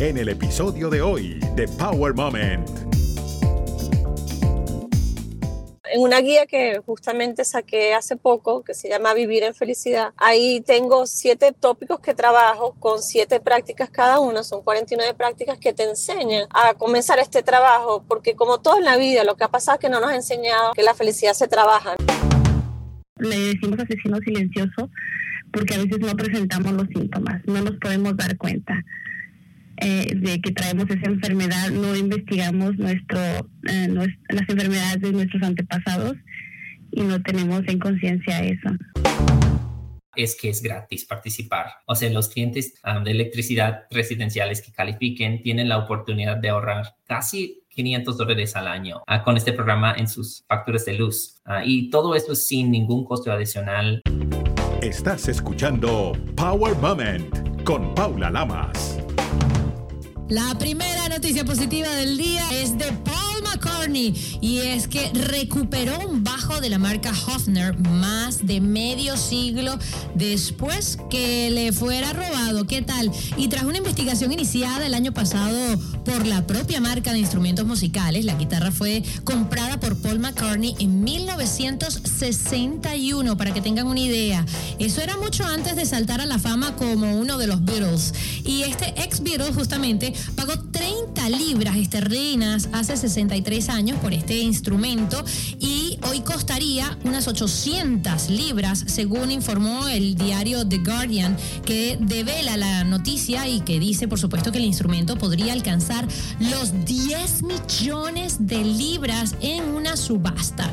en el episodio de hoy de Power Moment. En una guía que justamente saqué hace poco, que se llama Vivir en Felicidad, ahí tengo siete tópicos que trabajo con siete prácticas cada una, son 49 prácticas que te enseñan a comenzar este trabajo, porque como todo en la vida, lo que ha pasado es que no nos ha enseñado que la felicidad se trabaja. Le decimos asesino silencioso porque a veces no presentamos los síntomas, no nos podemos dar cuenta. Eh, de que traemos esa enfermedad, no investigamos nuestro, eh, las enfermedades de nuestros antepasados y no tenemos en conciencia eso. Es que es gratis participar. O sea, los clientes um, de electricidad residenciales que califiquen tienen la oportunidad de ahorrar casi 500 dólares al año uh, con este programa en sus facturas de luz. Uh, y todo esto sin ningún costo adicional. Estás escuchando Power Moment con Paula Lamas. La primera noticia positiva del día es de Paul McCartney y es que recuperó un bajo de la marca Hofner más de medio siglo después que le fuera robado. ¿Qué tal? Y tras una investigación iniciada el año pasado por la propia marca de instrumentos musicales, la guitarra fue comprada por Paul McCartney en 1961, para que tengan una idea. Eso era mucho antes de saltar a la fama como uno de los Beatles. Y este ex Beatles justamente pagó 30 libras esterlinas hace 63 años por este instrumento y hoy costaría unas 800 libras, según informó el diario The Guardian, que devela la noticia y que dice, por supuesto, que el instrumento podría alcanzar los 10 millones de libras en una subasta.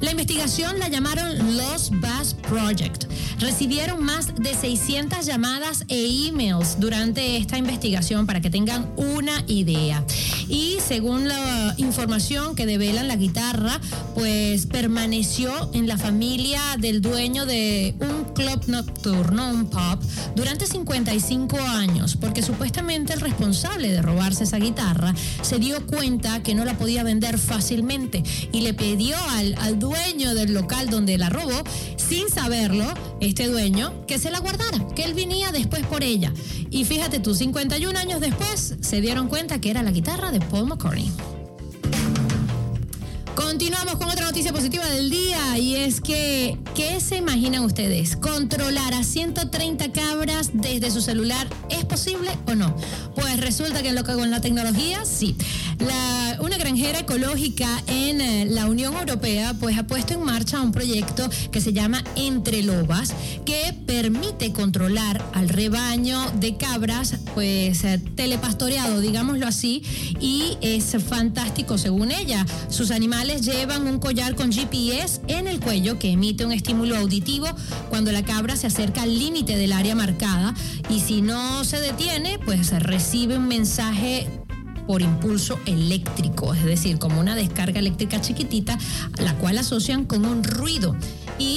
La investigación la llamaron Los Bass Project. Recibieron más de 600 llamadas e emails durante esta investigación para que tengan una idea. Y según la información que develan la guitarra, pues permaneció en la familia del dueño de un club nocturno, un pub, durante 55 años, porque supuestamente el responsable de robarse esa guitarra se dio cuenta que no la podía vender fácilmente y le pidió al, al dueño del local donde la robó, sin saberlo, este dueño, que se la guardara, que él venía después por ella. Y fíjate tú, 51 años después se dieron cuenta que era la guitarra de Paul McCartney. Continuamos con otra noticia positiva del día y es que, ¿qué se imaginan ustedes? ¿Controlar a 130 cabras desde su celular es posible o no? Pues resulta que lo que con la tecnología, sí. una granjera ecológica en eh, la Unión Europea pues ha puesto en marcha un proyecto que se llama Entre Lobas que permite controlar al rebaño de cabras pues eh, telepastoreado, digámoslo así, y es fantástico según ella. Sus animales llevan un collar con GPS en el cuello que emite un estímulo auditivo cuando la cabra se acerca al límite del área marcada y si no se detiene, pues recibe un mensaje por impulso eléctrico, es decir, como una descarga eléctrica chiquitita, la cual asocian con un ruido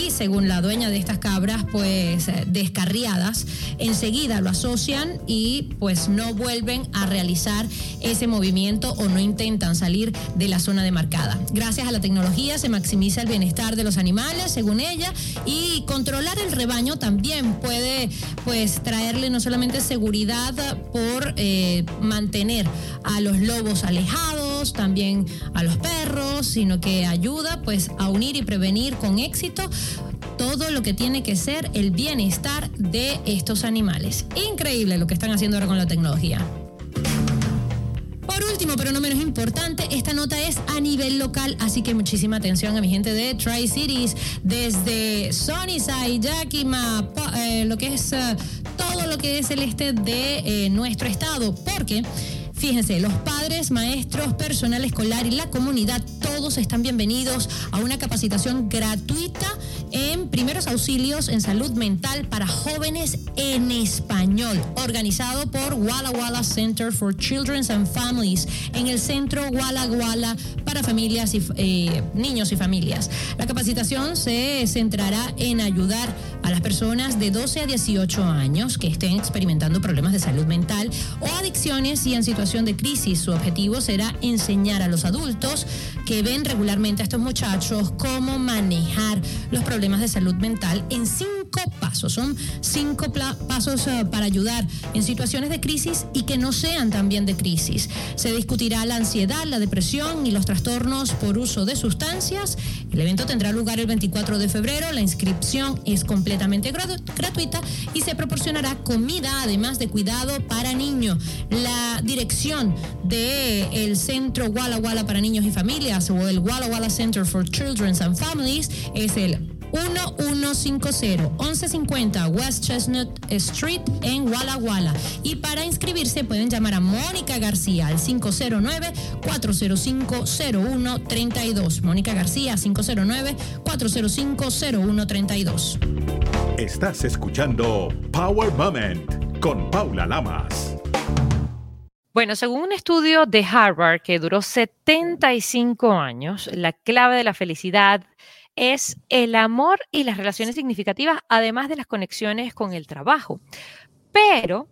según la dueña de estas cabras, pues eh, descarriadas, enseguida lo asocian y pues no vuelven a realizar ese movimiento o no intentan salir de la zona demarcada. Gracias a la tecnología se maximiza el bienestar de los animales, según ella, y controlar el rebaño también puede pues traerle no solamente seguridad por eh, mantener a los lobos alejados, también a los perros, sino que ayuda pues a unir y prevenir con éxito todo lo que tiene que ser el bienestar de estos animales. Increíble lo que están haciendo ahora con la tecnología. Por último, pero no menos importante, esta nota es a nivel local, así que muchísima atención a mi gente de Tri-Cities, desde Sunnyside, Yakima, eh, lo que es eh, todo lo que es el este de eh, nuestro estado, porque Fíjense, los padres, maestros, personal escolar y la comunidad, todos están bienvenidos a una capacitación gratuita en primeros auxilios en salud mental para jóvenes en español, organizado por Walla Walla Center for Children and Families en el centro Walla Walla para familias y eh, niños y familias. La capacitación se centrará en ayudar a las personas de 12 a 18 años que estén experimentando problemas de salud mental o adicciones y en situación de crisis. Su objetivo será enseñar a los adultos que ven regularmente a estos muchachos cómo manejar los problemas de salud mental en cinco pasos pasos. Son cinco pasos eh, para ayudar en situaciones de crisis y que no sean también de crisis. Se discutirá la ansiedad, la depresión y los trastornos por uso de sustancias. El evento tendrá lugar el 24 de febrero. La inscripción es completamente gratuita y se proporcionará comida, además de cuidado para niños. La dirección del el Centro Walla Walla para Niños y Familias o el Walla Walla Center for Children and Families es el 1150 1150 West Chestnut Street en Walla Walla. Y para inscribirse pueden llamar a Mónica García al 509-405-0132. Mónica García 509-405-0132. Estás escuchando Power Moment con Paula Lamas. Bueno, según un estudio de Harvard que duró 75 años, la clave de la felicidad es el amor y las relaciones significativas, además de las conexiones con el trabajo. Pero,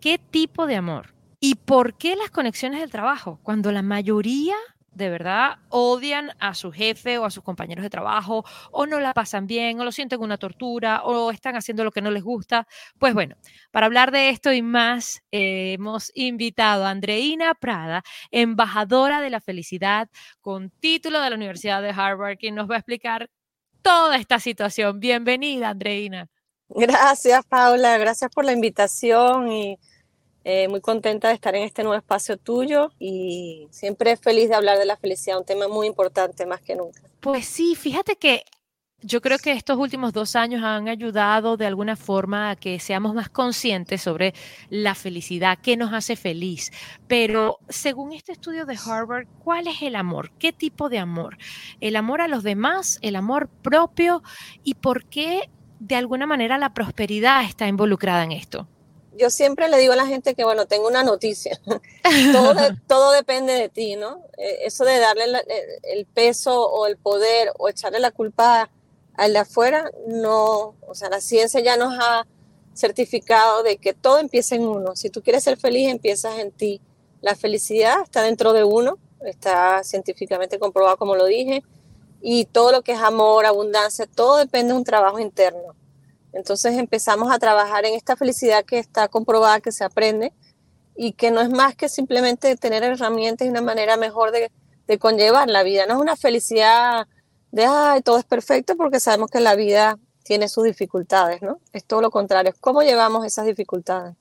¿qué tipo de amor? ¿Y por qué las conexiones del trabajo? Cuando la mayoría de verdad odian a su jefe o a sus compañeros de trabajo, o no la pasan bien, o lo sienten una tortura, o están haciendo lo que no les gusta. Pues bueno, para hablar de esto y más, eh, hemos invitado a Andreina Prada, embajadora de la felicidad, con título de la Universidad de Harvard, quien nos va a explicar toda esta situación. Bienvenida, Andreina. Gracias, Paula. Gracias por la invitación y eh, muy contenta de estar en este nuevo espacio tuyo y siempre feliz de hablar de la felicidad, un tema muy importante más que nunca. Pues sí, fíjate que yo creo que estos últimos dos años han ayudado de alguna forma a que seamos más conscientes sobre la felicidad, qué nos hace feliz. Pero según este estudio de Harvard, ¿cuál es el amor? ¿Qué tipo de amor? ¿El amor a los demás? ¿El amor propio? ¿Y por qué de alguna manera la prosperidad está involucrada en esto? Yo siempre le digo a la gente que, bueno, tengo una noticia. todo, depende de ti, ¿no? Eh, eso de darle eh, el peso o el poder o echarle la culpa al de afuera, no, o sea, la ciencia ya nos ha certificado de que todo empieza en uno. Si tú quieres ser feliz, empiezas en ti. La felicidad está dentro de uno, está científicamente comprobado, como lo dije, y todo lo que es amor, abundancia, todo depende de un trabajo interno. Entonces empezamos a trabajar en esta felicidad que está comprobada, que se aprende y que no es más que simplemente tener herramientas y una manera mejor de, conllevar la vida. No es una felicidad de, ay, todo es perfecto porque sabemos que la vida tiene sus dificultades, ¿no? Es todo lo contrario, es cómo llevamos esas dificultades.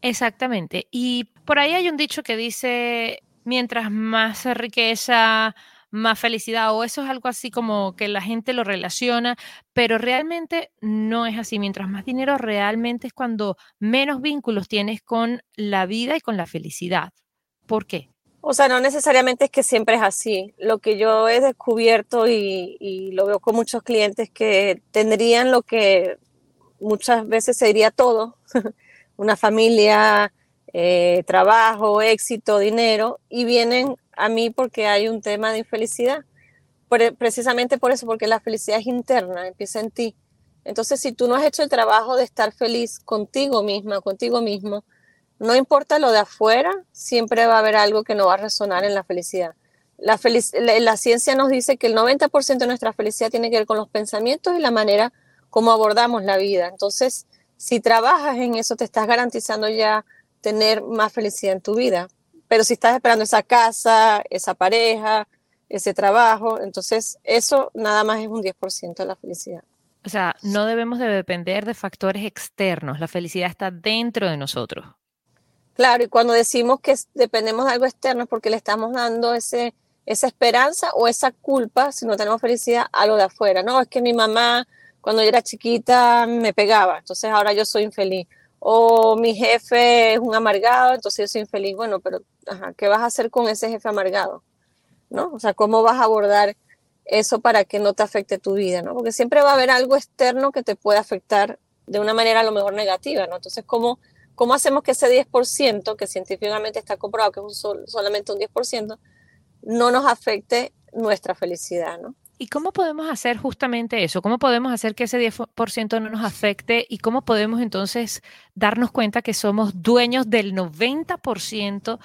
Exactamente. Y por ahí hay un dicho que dice, mientras más riqueza, más felicidad o eso es algo así como que la gente lo relaciona, pero realmente no es así. Mientras más dinero realmente es cuando menos vínculos tienes con la vida y con la felicidad. ¿Por qué? O sea, no necesariamente es que siempre es así. Lo que yo he descubierto y, lo veo con muchos clientes que tendrían lo que muchas veces se diría todo, una familia, eh, trabajo, éxito, dinero, y vienen a mí porque hay un tema de infelicidad. precisamente por eso, porque la felicidad es interna, empieza en ti. Entonces, si tú no has hecho el trabajo de estar feliz contigo misma, contigo mismo, no importa lo de afuera, siempre va a haber algo que no va a resonar en la felicidad. La, la, ciencia nos dice que el 90% de nuestra felicidad tiene que ver con los pensamientos y la manera como abordamos la vida. Entonces, si trabajas en eso, te estás garantizando ya tener más felicidad en tu vida. Pero si estás esperando esa casa, esa pareja, ese trabajo, entonces eso nada más es un 10% de la felicidad. O sea, no debemos de depender de factores externos, la felicidad está dentro de nosotros. Claro, y cuando decimos que dependemos de algo externo es porque le estamos dando ese, esa esperanza o esa culpa, si no tenemos felicidad, a lo de afuera. No, es que mi mamá cuando yo era chiquita me pegaba, entonces ahora yo soy infeliz o mi jefe es un amargado, entonces yo soy infeliz. Bueno, pero ¿qué vas a hacer con ese jefe amargado? ¿No? O sea, ¿cómo vas a abordar eso para que no te afecte tu vida? ¿no? Porque siempre va a haber algo externo que te puede afectar de una manera a lo mejor negativa, ¿no? Entonces, ¿cómo, cómo hacemos que ese 10%, que científicamente está comprobado que es solamente un 10%, no nos afecte nuestra felicidad, ¿no? ¿Y cómo podemos hacer justamente eso? ¿Cómo podemos hacer que ese 10% no nos afecte? ¿Y cómo podemos entonces darnos cuenta que somos dueños del 90%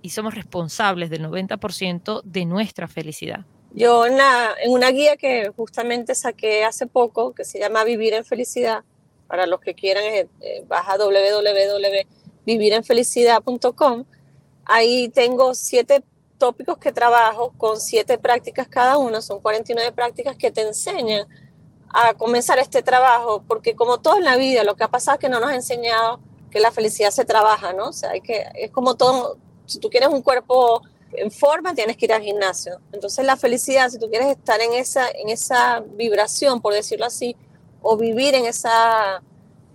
y somos responsables del 90% de nuestra felicidad? Yo en, en, una guía que justamente saqué hace poco, que se llama Vivir en Felicidad, para los que quieran, eh, eh, baja www.vivirenfelicidad.com. Ahí tengo siete tópicos que trabajo con siete prácticas cada uno, son 49 prácticas que te enseñan a comenzar este trabajo, porque como todo en la vida, lo que ha pasado es que no nos ha enseñado que la felicidad se trabaja, ¿no? O sea, hay que, es como todo, si tú quieres un cuerpo en forma, tienes que ir al gimnasio. Entonces la felicidad, si tú quieres estar en esa, en esa vibración, por decirlo así, o vivir en esa,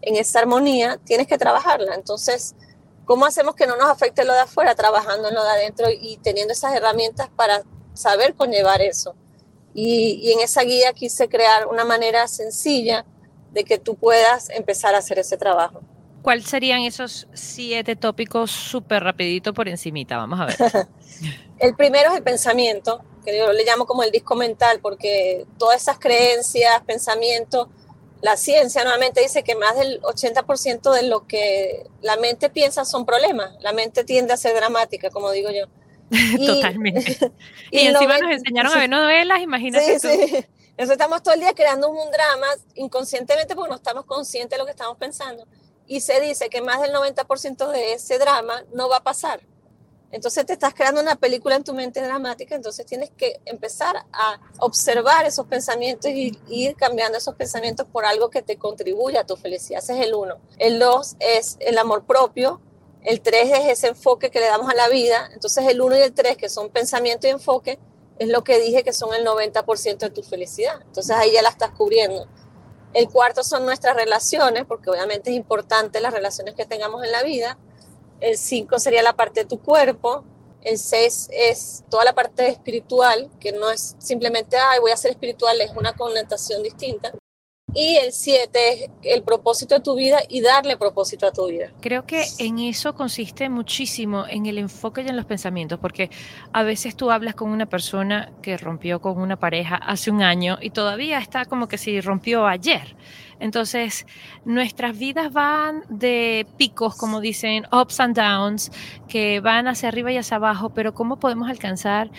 en esa armonía, tienes que trabajarla. Entonces, ¿cómo hacemos que no nos afecte lo de afuera? Trabajando en lo de adentro y teniendo esas herramientas para saber conllevar eso. Y, y en esa guía quise crear una manera sencilla de que tú puedas empezar a hacer ese trabajo. ¿Cuáles serían esos siete tópicos súper rapidito por encimita? Vamos a ver. el primero es el pensamiento, que yo le llamo como el disco mental, porque todas esas creencias, pensamientos, la ciencia nuevamente dice que más del 80% de lo que la mente piensa son problemas. La mente tiende a ser dramática, como digo yo. Totalmente. y, encima nos enseñaron a ver novelas, imagínate. Sí, sí. Entonces estamos todo el día creando un drama inconscientemente porque no estamos conscientes de lo que estamos pensando y se dice que más del 90% de ese drama no va a pasar. Entonces te estás creando una película en tu mente dramática, entonces tienes que empezar a observar esos pensamientos y ir cambiando esos pensamientos por algo que te contribuya a tu felicidad. Ese es el uno. El dos es el amor propio. El tres es ese enfoque que le damos a la vida. Entonces el uno y el tres, que son pensamiento y enfoque, es lo que dije que son el 90% de tu felicidad. Entonces ahí ya la estás cubriendo. El cuarto son nuestras relaciones, porque obviamente es importante las relaciones que tengamos en la vida. El cinco sería la parte de tu cuerpo. El seis es toda la parte espiritual, que no es simplemente, ay, voy a ser espiritual, es una connotación distinta. Y el siete es el propósito de tu vida y darle propósito a tu vida. Creo que en eso consiste muchísimo, en el enfoque y en los pensamientos, porque a veces tú hablas con una persona que rompió con una pareja hace un año y todavía está como que si rompió ayer. Entonces, nuestras vidas van de picos, como dicen, ups and downs, que van hacia arriba y hacia abajo, pero ¿cómo podemos alcanzar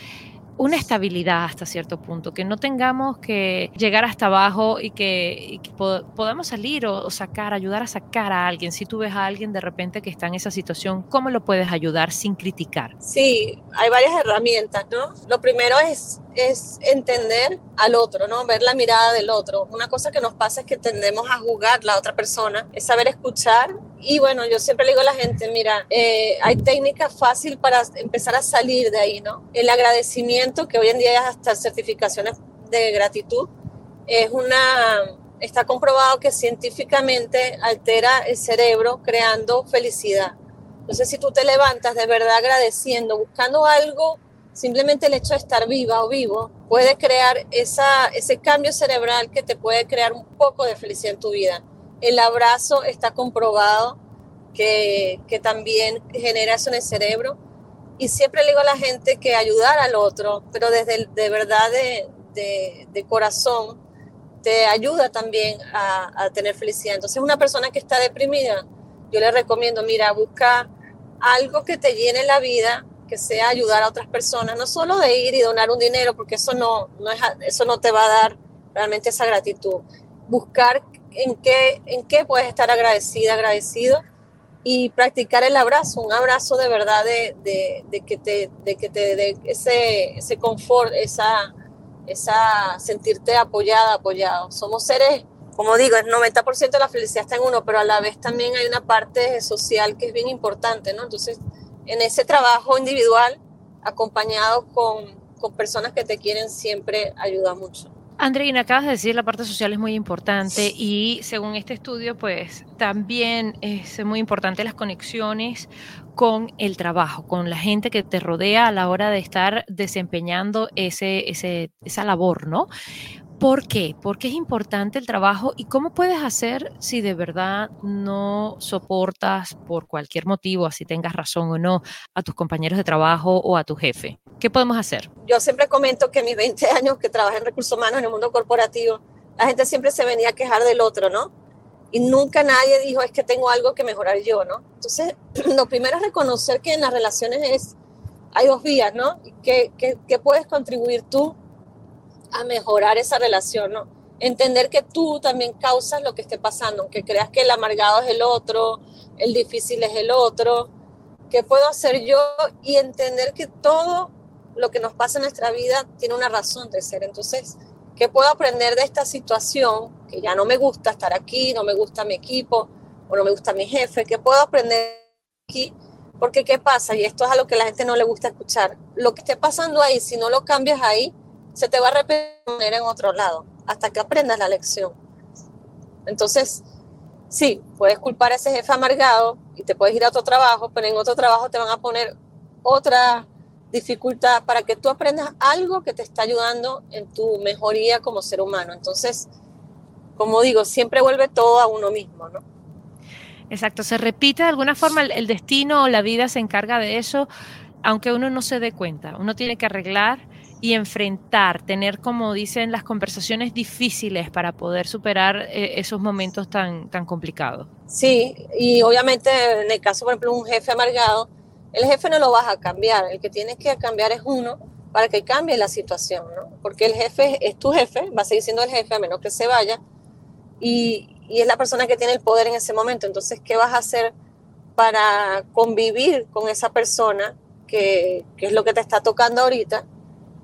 una estabilidad hasta cierto punto, que no tengamos que llegar hasta abajo y que, podamos salir o, sacar, ayudar a sacar a alguien. Si tú ves a alguien de repente que está en esa situación, ¿cómo lo puedes ayudar sin criticar? Sí, hay varias herramientas, ¿no? Lo primero es, es entender al otro, ¿no? Ver la mirada del otro. Una cosa que nos pasa es que tendemos a jugar la otra persona, es saber escuchar y bueno, yo siempre le digo a la gente, mira, eh, hay técnicas fácil para empezar a salir de ahí, ¿no? El agradecimiento, que hoy en día hasta certificaciones de gratitud, es una, está comprobado que científicamente altera el cerebro creando felicidad. Entonces, si tú te levantas de verdad agradeciendo, buscando algo, simplemente el hecho de estar viva o vivo puede crear esa, ese cambio cerebral que te puede crear un poco de felicidad en tu vida. El abrazo está comprobado que, que también genera eso en el cerebro. Y siempre le digo a la gente que ayudar al otro, pero desde de verdad de, de, de, corazón, te ayuda también a, a, tener felicidad. Entonces, una persona que está deprimida, yo le recomiendo, mira, busca algo que te llene la vida, que sea ayudar a otras personas, no solo de ir y donar un dinero, porque eso no, no es, eso no te va a dar realmente esa gratitud. Buscar en qué, en qué puedes estar agradecida, agradecido y practicar el abrazo, un abrazo de verdad de, de, de que te de que te dé ese, ese confort, esa, esa sentirte apoyada, apoyado. Somos seres, como digo, el 90% de la felicidad está en uno, pero a la vez también hay una parte social que es bien importante, ¿no? Entonces, en ese trabajo individual, acompañado con, con personas que te quieren, siempre ayuda mucho. Andreina, acabas de decir la parte social es muy importante y según este estudio, pues también es muy importante las conexiones con el trabajo, con la gente que te rodea a la hora de estar desempeñando ese, ese, esa labor, ¿no? ¿Por qué? ¿Por qué es importante el trabajo y cómo puedes hacer si de verdad no soportas por cualquier motivo, así tengas razón o no, a tus compañeros de trabajo o a tu jefe? ¿Qué podemos hacer? Yo siempre comento que mis 20 años que trabajé en recursos humanos en el mundo corporativo, la gente siempre se venía a quejar del otro, ¿no? Y nunca nadie dijo, es que tengo algo que mejorar yo, ¿no? Entonces, lo primero es reconocer que en las relaciones es, hay dos vías, ¿no? ¿Qué, qué, qué puedes contribuir tú a mejorar esa relación, ¿no? entender que tú también causas lo que esté pasando, aunque creas que el amargado es el otro, el difícil es el otro, ¿qué puedo hacer yo? Y entender que todo lo que nos pasa en nuestra vida tiene una razón de ser. Entonces, ¿qué puedo aprender de esta situación? Que ya no me gusta estar aquí, no me gusta mi equipo o no me gusta mi jefe. ¿Qué puedo aprender aquí? Porque ¿qué pasa? Y esto es a lo que la gente no le gusta escuchar. Lo que esté pasando ahí, si no lo cambias ahí, se te va a repetir en otro lado, hasta que aprendas la lección. Entonces, sí, puedes culpar a ese jefe amargado y te puedes ir a otro trabajo, pero en otro trabajo te van a poner otra dificultad para que tú aprendas algo que te está ayudando en tu mejoría como ser humano. Entonces, como digo, siempre vuelve todo a uno mismo, ¿no? Exacto, se repite de alguna forma el, destino o la vida se encarga de eso, aunque uno no se dé cuenta. Uno tiene que arreglar y enfrentar, tener, como dicen, las conversaciones difíciles para poder superar eh, esos momentos tan, tan complicados. Sí, y obviamente en el caso, por ejemplo, un jefe amargado, el jefe no lo vas a cambiar, el que tienes que cambiar es uno para que cambie la situación, ¿no? Porque el jefe es tu jefe, va a seguir siendo el jefe a menos que se vaya, y, y es la persona que tiene el poder en ese momento. Entonces, ¿qué vas a hacer para convivir con esa persona que, que es lo que te está tocando ahorita?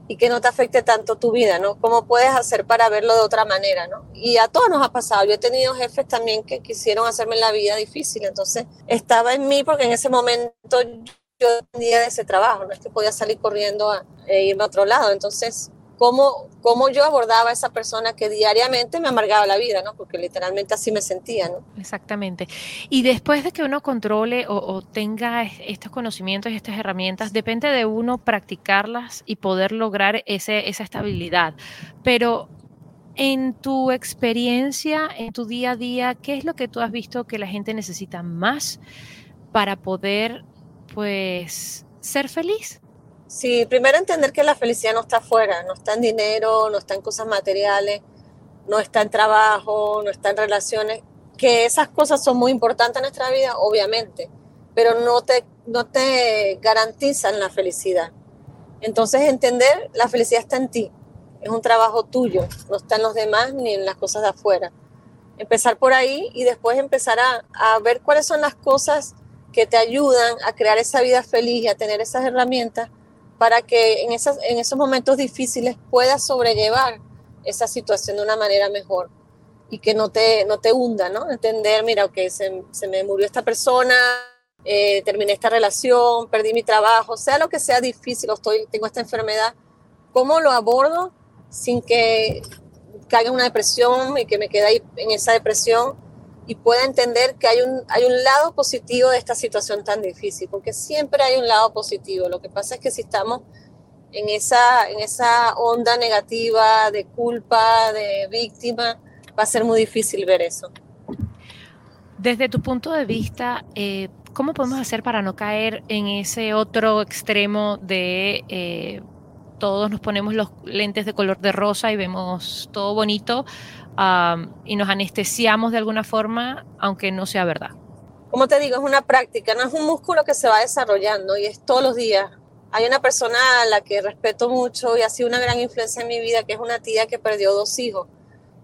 Y que no te afecte tanto tu vida, ¿no? ¿Cómo puedes hacer para verlo de otra manera, ¿no? Y a todos nos ha pasado. Yo he tenido jefes también que quisieron hacerme la vida difícil, entonces estaba en mí porque en ese momento yo dependía de ese trabajo, no es que podía salir corriendo a, e irme a otro lado, entonces cómo, cómo yo abordaba esa persona que diariamente me amargaba la vida, ¿no? Porque literalmente así me sentía, ¿no? Exactamente. Y después de que uno controle o, tenga estos conocimientos y estas herramientas, depende de uno practicarlas y poder lograr ese, esa estabilidad. Pero en tu experiencia, en tu día a día, ¿qué es lo que tú has visto que la gente necesita más para poder, pues, ser feliz? Sí, primero entender que la felicidad no está afuera, no está en dinero, no está en cosas materiales, no está en trabajo, no está en relaciones, que esas cosas son muy importantes en nuestra vida, obviamente, pero no te, no te garantizan la felicidad. Entonces entender la felicidad está en ti, es un trabajo tuyo, no está en los demás ni en las cosas de afuera. Empezar por ahí y después empezar a, a ver cuáles son las cosas que te ayudan a crear esa vida feliz y a tener esas herramientas para que en, esas, en esos momentos difíciles puedas sobrellevar esa situación de una manera mejor y que no te, no te hunda, ¿no? Entender, mira, que se, se, me murió esta persona, eh, terminé esta relación, perdí mi trabajo, sea lo que sea difícil, estoy, tengo esta enfermedad, ¿cómo lo abordo sin que caiga una depresión y que me quede ahí en esa depresión y pueda entender que hay un, hay un lado positivo de esta situación tan difícil, porque siempre hay un lado positivo. Lo que pasa es que si estamos en esa, en esa onda negativa de culpa, de víctima, va a ser muy difícil ver eso. Desde tu punto de vista, eh, ¿cómo podemos hacer para no caer en ese otro extremo de eh, todos nos ponemos los lentes de color de rosa y vemos todo bonito y nos anestesiamos de alguna forma, aunque no sea verdad. Como te digo, es una práctica, no es un músculo que se va desarrollando y es todos los días. Hay una persona a la que respeto mucho y ha sido una gran influencia en mi vida, que es una tía que perdió dos hijos.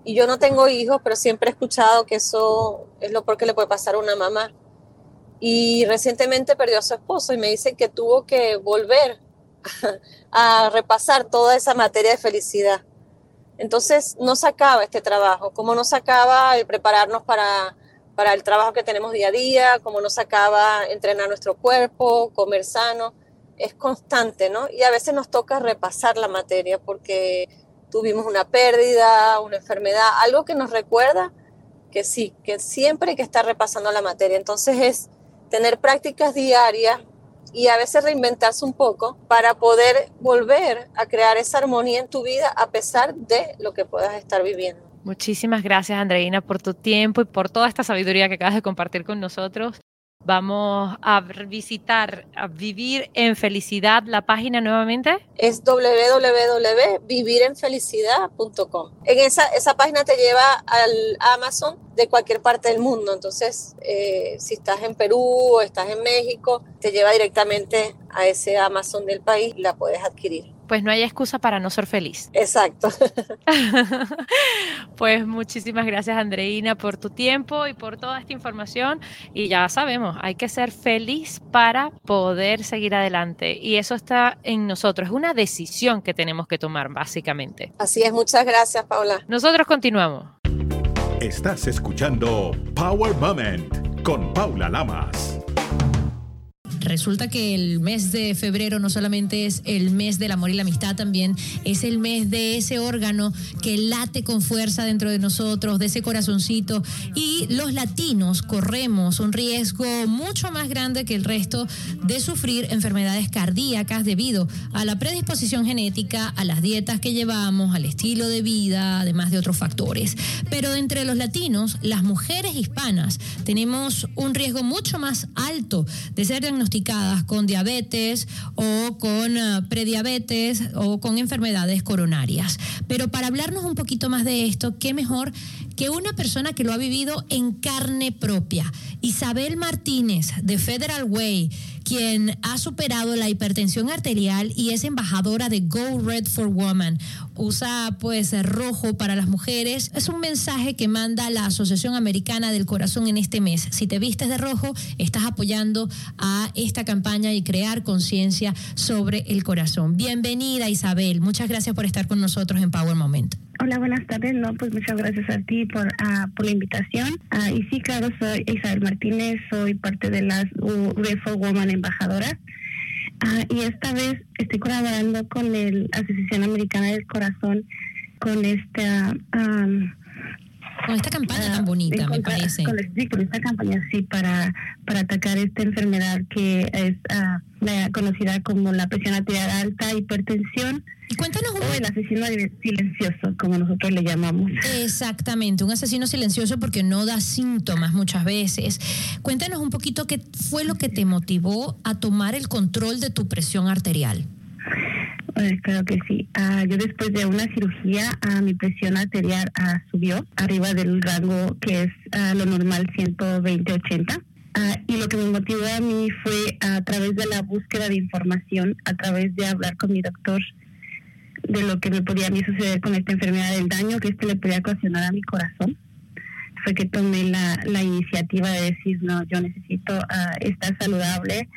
Y yo no tengo hijos, pero siempre he escuchado que eso es lo que le puede pasar a una mamá. Y recientemente perdió a su esposo y me dice que tuvo que volver a repasar toda esa materia de felicidad. Entonces no se acaba este trabajo, como no se acaba el prepararnos para, para el trabajo que tenemos día a día, como no se acaba entrenar nuestro cuerpo, comer sano, es constante, ¿no? Y a veces nos toca repasar la materia porque tuvimos una pérdida, una enfermedad, algo que nos recuerda que sí, que siempre hay que estar repasando la materia. Entonces es tener prácticas diarias y a veces reinventarse un poco para poder volver a crear esa armonía en tu vida a pesar de lo que puedas estar viviendo. Muchísimas gracias, Andreina, por tu tiempo y por toda esta sabiduría que acabas de compartir con nosotros. Vamos a visitar, a Vivir en Felicidad, la página nuevamente. Es www.vivirenfelicidad.com. En esa, esa página te lleva al Amazon de cualquier parte del mundo. Entonces, eh, si estás en Perú o estás en México, te lleva directamente a ese Amazon del país y la puedes adquirir. Pues no hay excusa para no ser feliz. Exacto. pues muchísimas gracias Andreina por tu tiempo y por toda esta información. Y ya sabemos, hay que ser feliz para poder seguir adelante. Y eso está en nosotros, es una decisión que tenemos que tomar básicamente. Así es, muchas gracias Paula. Nosotros continuamos. Estás escuchando Power Moment con Paula Lamas. Resulta que el mes de febrero no solamente es el mes del amor y la amistad, también es el mes de ese órgano que late con fuerza dentro de nosotros, de ese corazoncito. Y los latinos corremos un riesgo mucho más grande que el resto de sufrir enfermedades cardíacas debido a la predisposición genética, a las dietas que llevamos, al estilo de vida, además de otros factores. Pero entre los latinos, las mujeres hispanas tenemos un riesgo mucho más alto de ser diagnosticadas con diabetes o con eh, prediabetes o con enfermedades coronarias. Pero para hablarnos un poquito más de esto, qué mejor que una persona que lo ha vivido en carne propia. Isabel Martínez de Federal Way, quien ha superado la hipertensión arterial y es embajadora de Go Red for Women. Usa pues rojo para las mujeres. Es un mensaje que manda la Asociación Americana del Corazón en este mes. Si te vistes de rojo, estás apoyando a esta campaña y crear conciencia sobre el corazón. Bienvenida Isabel. Muchas gracias por estar con nosotros en Power Moment. Hola, buenas tardes. No, pues muchas gracias a ti por, uh, por la invitación. Uh, y sí, claro, soy Isabel Martínez, soy parte de las UFO Woman embajadora. Uh, y esta vez estoy colaborando con la Asociación Americana del Corazón con esta... Um, con esta campaña tan bonita, me parece. Con, sí, con esta campaña, sí, para, para atacar esta enfermedad que es conocida como la presión arterial alta, hipertensión Cuéntanos un... O el asesino silencioso, como nosotros le llamamos. Exactamente, un asesino silencioso porque no da síntomas muchas veces. Cuéntanos un poquito qué fue lo que te motivó a tomar el control de tu presión arterial. Pues, claro que sí. Ah, yo después de una cirugía, uh, mi presión arterial ah, subió arriba del rango que es lo normal 120-80. y lo que me motivó a mí fue a través de la búsqueda de información, a través de hablar con mi doctor de lo que me podía a mí suceder con esta enfermedad del daño que esto le podía ocasionar a mi corazón fue que tomé la, la iniciativa de decir no yo necesito estar saludable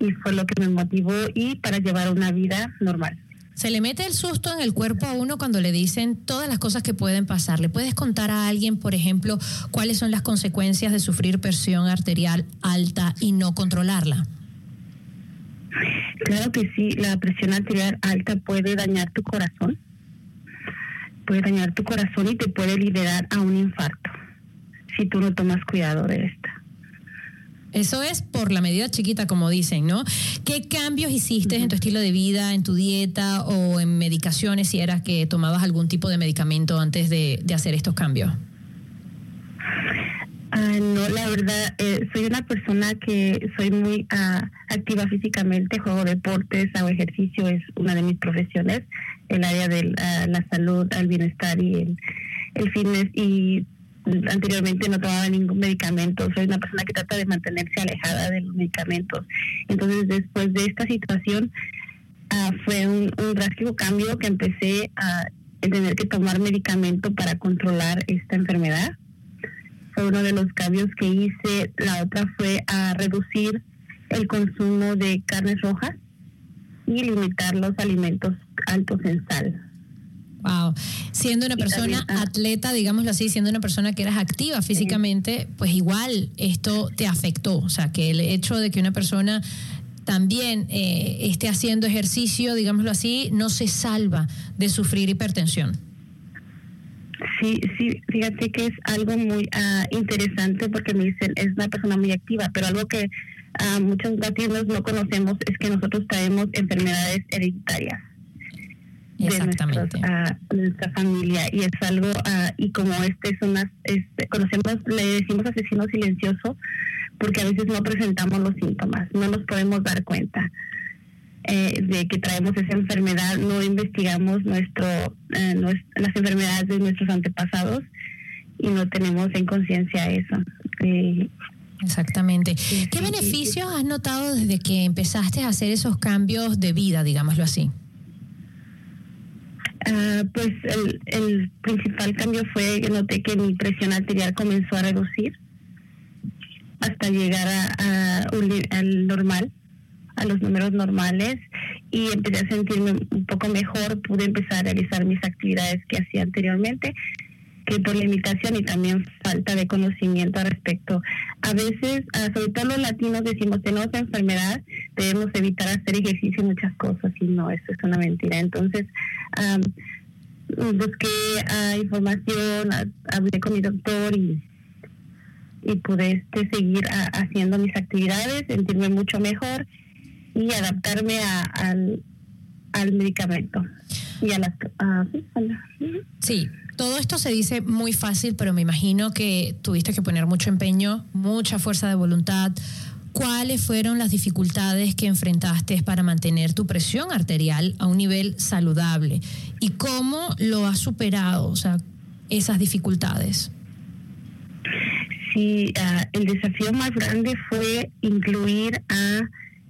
y fue lo que me motivó y para llevar una vida normal se le mete el susto en el cuerpo a uno cuando le dicen todas las cosas que pueden pasar. ¿Le puedes contar a alguien, por ejemplo, cuáles son las consecuencias de sufrir presión arterial alta y no controlarla? Claro que sí, la presión arterial alta puede dañar tu corazón, puede dañar tu corazón y te puede liderar a un infarto si tú no tomas cuidado de esta. Eso es por la medida chiquita, como dicen, ¿no? ¿Qué cambios hiciste en tu estilo de vida, en tu dieta o en medicaciones, si eras que tomabas algún tipo de medicamento antes de, de hacer estos cambios? Ah, no, la verdad, eh, soy una persona que soy muy ah, activa físicamente, juego deportes, hago ejercicio, es una de mis profesiones, el área de la salud, el bienestar y el, el fitness. Y anteriormente no tomaba ningún medicamento, soy una persona que trata de mantenerse alejada de los medicamentos. Entonces, después de esta situación, ah, fue un, un drástico cambio que empecé a tener que tomar medicamento para controlar esta enfermedad fue uno de los cambios que hice. La otra fue a reducir el consumo de carnes rojas y limitar los alimentos altos en sal. Wow. Siendo una persona ah, atleta, digámoslo así, siendo una persona que eras activa físicamente, pues igual esto te afectó. O sea, que el hecho de que una persona también eh, esté haciendo ejercicio, digámoslo así, no se salva de sufrir hipertensión. Sí, sí, fíjate que es algo muy uh, interesante porque me dicen, es una persona muy activa, pero algo que uh, muchos latinos no conocemos es que nosotros traemos enfermedades hereditarias. Exactamente. De, nuestra familia y es algo, y como este es una, este, conocemos, le decimos asesino silencioso porque a veces no presentamos los síntomas, no nos podemos dar cuenta. Eh, de que traemos esa enfermedad, no investigamos nuestro, eh, las enfermedades de nuestros antepasados y no tenemos en conciencia eso. Exactamente. ¿Qué beneficios has notado desde que empezaste a hacer esos cambios de vida, digámoslo así? Ah, pues el, el, principal cambio fue que noté que mi presión arterial comenzó a reducir hasta llegar a, al normal, a los números normales y empecé a sentirme un poco mejor, pude empezar a realizar mis actividades que hacía anteriormente que por limitación y también falta de conocimiento respecto. A veces, ah, sobre todo los latinos, decimos, tenemos enfermedad, debemos evitar hacer ejercicio y muchas cosas, y no, eso es una mentira. Entonces, busqué uh, información, hablé con mi doctor y, pude este, seguir haciendo mis actividades, sentirme mucho mejor y adaptarme al, al medicamento. Y a las, sí, todo esto se dice muy fácil, pero me imagino que tuviste que poner mucho empeño, mucha fuerza de voluntad. ¿Cuáles fueron las dificultades que enfrentaste para mantener tu presión arterial a un nivel saludable? ¿Y cómo lo has superado, o sea, esas dificultades? Sí, ah, el desafío más grande fue incluir a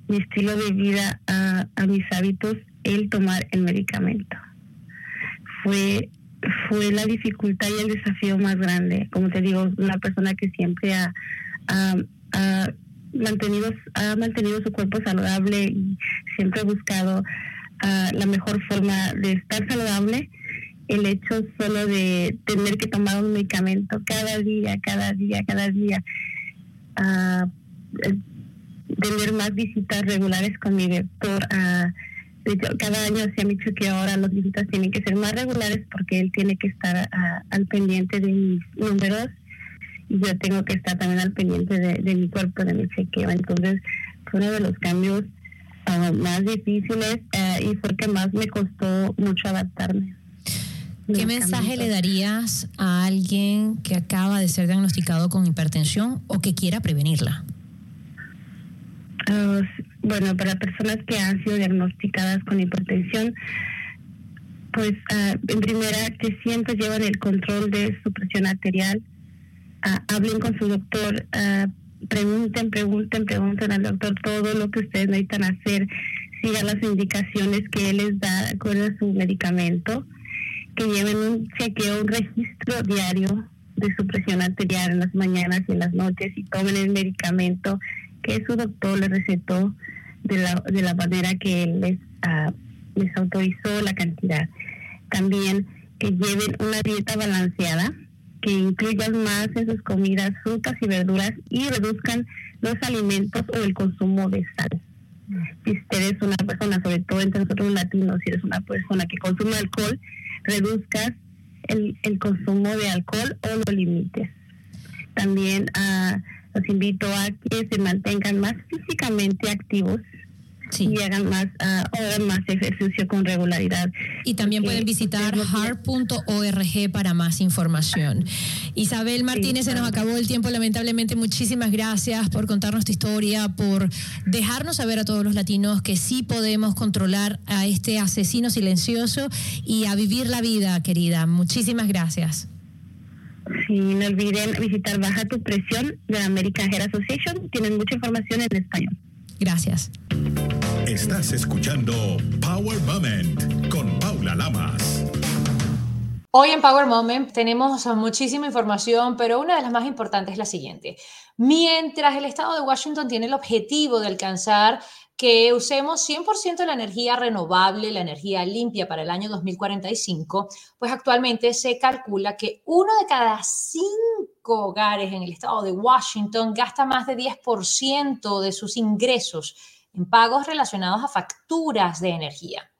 mi estilo de vida, a, a mis hábitos, el tomar el medicamento. Fue fue la dificultad y el desafío más grande. Como te digo, una persona que siempre ha, mantenido, ha mantenido su cuerpo saludable y siempre ha buscado ah, la mejor forma de estar saludable. El hecho solo de tener que tomar un medicamento cada día, cada día, cada día, uh, tener más visitas regulares con mi doctor, uh, cada año se ha dicho que ahora los visitas tienen que ser más regulares porque él tiene que estar al pendiente de mis números y yo tengo que estar también al pendiente de, mi cuerpo, de mi chequeo. Entonces, fue uno de los cambios ah, más difíciles uh, y fue que más me costó mucho adaptarme. ¿Qué mensaje le darías a alguien que acaba de ser diagnosticado con hipertensión o que quiera prevenirla? Uh, bueno, para personas que han sido diagnosticadas con hipertensión, pues uh, en primera que siempre llevan el control de su presión arterial, uh, hablen con su doctor, pregunten, pregunten, pregunten al doctor todo lo que ustedes necesitan hacer, sigan las indicaciones que él les da con su medicamento, que lleven un chequeo, un registro diario de su presión arterial en las mañanas y en las noches y tomen el medicamento que su doctor le recetó de la, de la manera que él les, uh, les autorizó la cantidad. También que lleven una dieta balanceada, que incluyan más en sus comidas frutas y verduras y reduzcan los alimentos o el consumo de sal. Si usted es una persona, sobre todo entre nosotros latinos, si eres una persona que consume alcohol, reduzcas el, el consumo de alcohol o lo limites. También uh, los invito a que se mantengan más físicamente activos y hagan más, uh, más ejercicio con regularidad. Y también pueden visitar heart.org para más información. Isabel Martínez, se nos acabó el tiempo, lamentablemente. Muchísimas gracias por contarnos tu historia, por dejarnos saber a todos los latinos que sí podemos controlar a este asesino silencioso y a vivir la vida, querida. Muchísimas gracias. Sí, no olviden visitar Baja tu Presión de la American Heart Association. Tienen mucha información en español. Gracias. Estás escuchando Power Moment con Paula Lamas. Hoy en Power Moment tenemos muchísima información, pero una de las más importantes es la siguiente. Mientras el estado de Washington tiene el objetivo de alcanzar que usemos 100% la energía renovable, la energía limpia para el año 2045, pues actualmente se calcula que uno de cada cinco hogares en el estado de Washington gasta más de 10% de sus ingresos en pagos relacionados a facturas de energía.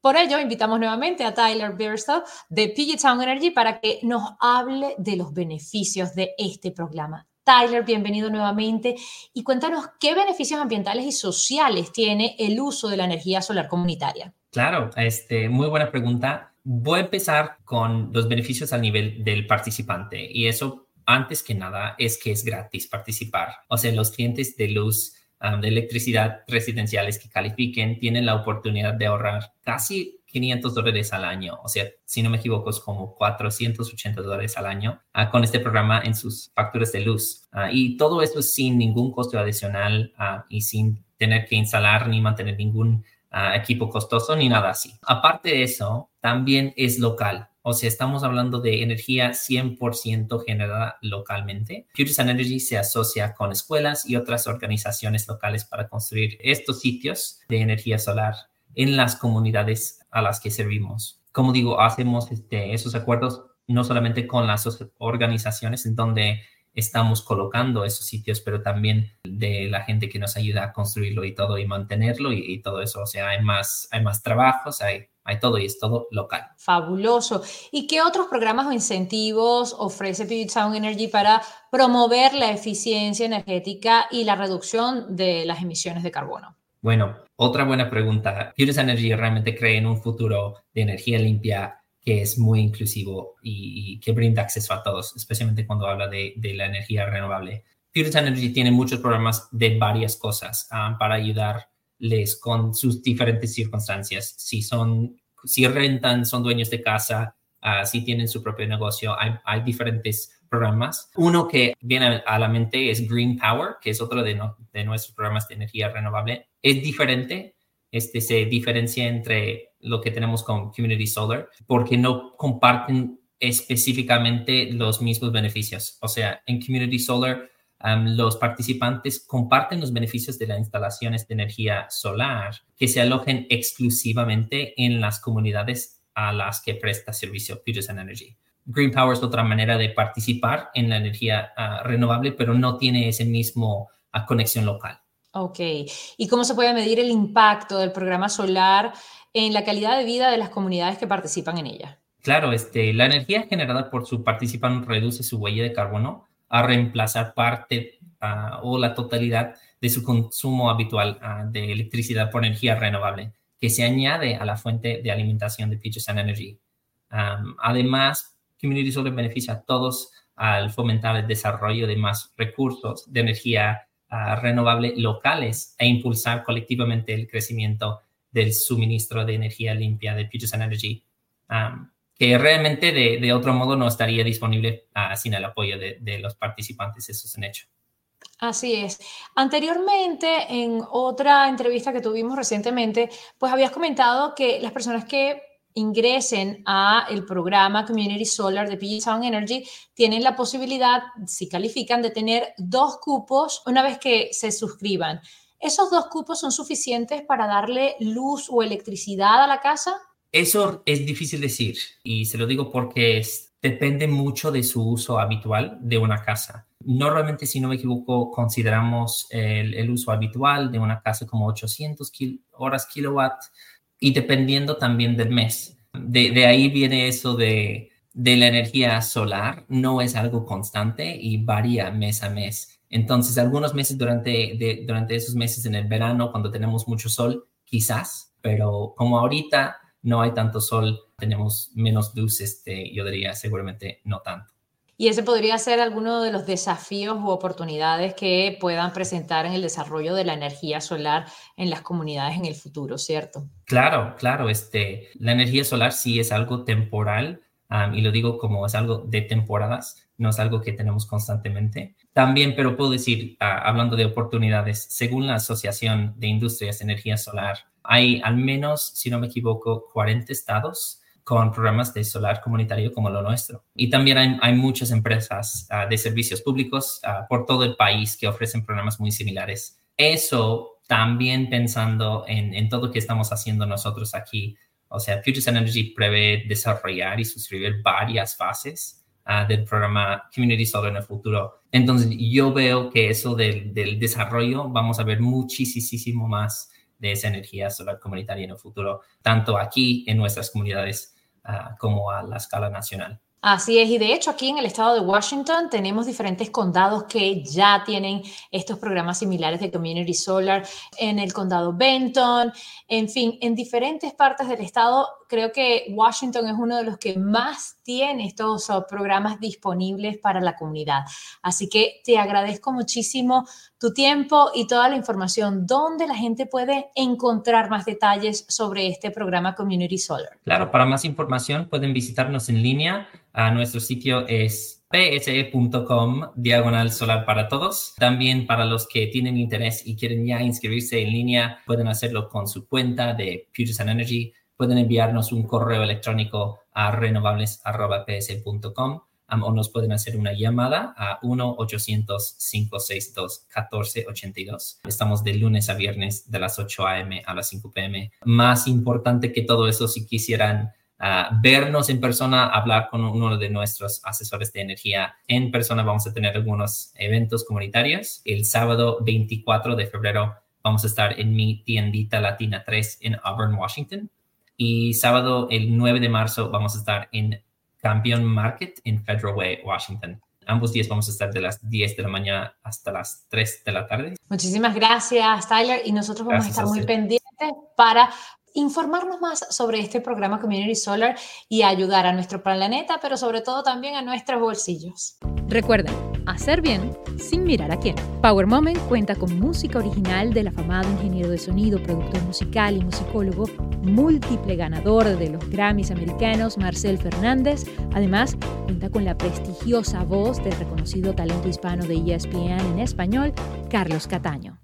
Por ello, invitamos nuevamente a Tyler Birstow de PG Town Energy para que nos hable de los beneficios de este programa. Tyler, bienvenido nuevamente y cuéntanos qué beneficios ambientales y sociales tiene el uso de la energía solar comunitaria. Claro, este, muy buena pregunta. Voy a empezar con los beneficios al nivel del participante y eso antes que nada es que es gratis participar. O sea, los clientes de luz, um, de electricidad residenciales que califiquen tienen la oportunidad de ahorrar casi 500 dólares al año, o sea, si no me equivoco, es como 480 dólares al año ah, con este programa en sus facturas de luz. Ah, y todo esto sin ningún costo adicional ah, y sin tener que instalar ni mantener ningún equipo costoso ni nada así. Aparte de eso, también es local. O sea, estamos hablando de energía 100% generada localmente. Futures Energy se asocia con escuelas y otras organizaciones locales para construir estos sitios de energía solar en las comunidades a las que servimos. Como digo, hacemos este, esos acuerdos no solamente con las organizaciones en donde estamos colocando esos sitios, pero también de la gente que nos ayuda a construirlo y todo y mantenerlo y, todo eso. O sea, hay más, hay más trabajos, hay, hay todo y es todo local. Fabuloso. ¿Y qué otros programas o incentivos ofrece Puget Sound Energy para promover la eficiencia energética y la reducción de las emisiones de carbono? Bueno, otra buena pregunta. Puget Energy realmente cree en un futuro de energía limpia que es muy inclusivo y, que brinda acceso a todos, especialmente cuando habla de, la energía renovable. Purity Energy tiene muchos programas de varias cosas ah, para ayudarles con sus diferentes circunstancias. Si son, si rentan, son dueños de casa, uh, si tienen su propio negocio, hay, diferentes Uno que viene a la mente es Green Power, que es otro de, nuestros programas de energía renovable. Es diferente, este se diferencia entre lo que tenemos con Community Solar, porque no comparten específicamente los mismos beneficios. O sea, en Community Solar, los participantes comparten los beneficios de las instalaciones de energía solar que se alojen exclusivamente en las comunidades a las que presta servicio Fusion Energy. Green Power es otra manera de participar en la energía ah, renovable, pero no tiene ese mismo ah, conexión local. Ok. ¿Y cómo se puede medir el impacto del programa solar en la calidad de vida de las comunidades que participan en ella. Claro, este, la energía generada por su participante reduce su huella de carbono a reemplazar parte ah, o la totalidad de su consumo habitual de electricidad por energía renovable, que se añade a la fuente de alimentación de Peaches and Energy. además, Community Solar beneficia a todos al fomentar el desarrollo de más recursos de energía ah, renovable locales e impulsar colectivamente el crecimiento del suministro de energía limpia de Puget Energy, um, que realmente de, otro modo no estaría disponible uh, sin el apoyo de, los participantes, eso es un hecho. Así es. Anteriormente, en otra entrevista que tuvimos recientemente, pues habías comentado que las personas que ingresen a el programa Community Solar de PG Sound Energy tienen la posibilidad, si califican, de tener dos cupos una vez que se suscriban. ¿Esos dos cupos son suficientes para darle luz o electricidad a la casa? Eso es difícil decir y se lo digo porque depende mucho de su uso habitual de una casa. Normalmente, si no me equivoco, consideramos el, uso habitual de una casa como 800 horas kilowatt y dependiendo también del mes. De, ahí viene eso de, de la energía solar, no es algo constante y varía mes a mes. Entonces, algunos meses durante, durante esos meses en el verano, cuando tenemos mucho sol, quizás, pero como ahorita no hay tanto sol, tenemos menos luz, este, yo diría seguramente no tanto. Y ese podría ser alguno de los desafíos u oportunidades que puedan presentar en el desarrollo de la energía solar en las comunidades en el futuro, ¿cierto? Claro, claro. Este, la energía solar sí es algo temporal y lo digo como es algo de temporadas, no es algo que tenemos constantemente. También, pero puedo decir, ah, hablando de oportunidades, según la Asociación de Industrias de Energía Solar, hay al menos, si no me equivoco, 40 estados con programas de solar comunitario como lo nuestro. Y también hay, muchas empresas ah, de servicios públicos ah, por todo el país que ofrecen programas muy similares. Eso también pensando en, en todo lo que estamos haciendo nosotros aquí. O sea, Futures Energy prevé desarrollar y suscribir varias fases Ah, del programa Community Solar en el futuro. Entonces, yo veo que eso del, del desarrollo, vamos a ver muchísimo más de esa energía solar comunitaria en el futuro, tanto aquí en nuestras comunidades ah, como a la escala nacional. Así es, y de hecho aquí en el estado de Washington tenemos diferentes condados que ya tienen estos programas similares de Community Solar, en el condado Benton, en fin, en diferentes partes del estado creo que Washington es uno de los que más tiene estos programas disponibles para la comunidad. Así que te agradezco muchísimo tu tiempo y toda la información. ¿Dónde la gente puede encontrar más detalles sobre este programa Community Solar? Claro, para más información pueden visitarnos en línea. A nuestro sitio es pse.com diagonal solar para todos. También para los que tienen interés y quieren ya inscribirse en línea, pueden hacerlo con su cuenta de Futures and Energy. Pueden enviarnos un correo electrónico a renovables.ps.com o nos pueden hacer una llamada a 1-800-562-1482. Estamos de lunes a viernes de las 8 a.m. a las 5 p.m. Más importante que todo eso, si quisieran vernos en persona, hablar con uno de nuestros asesores de energía en persona. Vamos a tener algunos eventos comunitarios. El sábado 24 de febrero vamos a estar en mi tiendita Latina 3 en Auburn, Washington. Y sábado el 9 de marzo vamos a estar en Campion Market en Federal Way, Washington. Ambos días vamos a estar de las 10 de la mañana hasta las 3 de la tarde. Muchísimas gracias, Tyler. Y nosotros vamos a estar muy pendientes para informarnos más sobre este programa Community Solar y ayudar a nuestro planeta, pero sobre todo también a nuestros bolsillos. Recuerda, hacer bien sin mirar a quién. Power Moment cuenta con música original del afamado ingeniero de sonido, productor musical y musicólogo, múltiple ganador de los Grammys americanos, Marcel Fernández. Además, cuenta con la prestigiosa voz del reconocido talento hispano de ESPN en español, Carlos Cataño.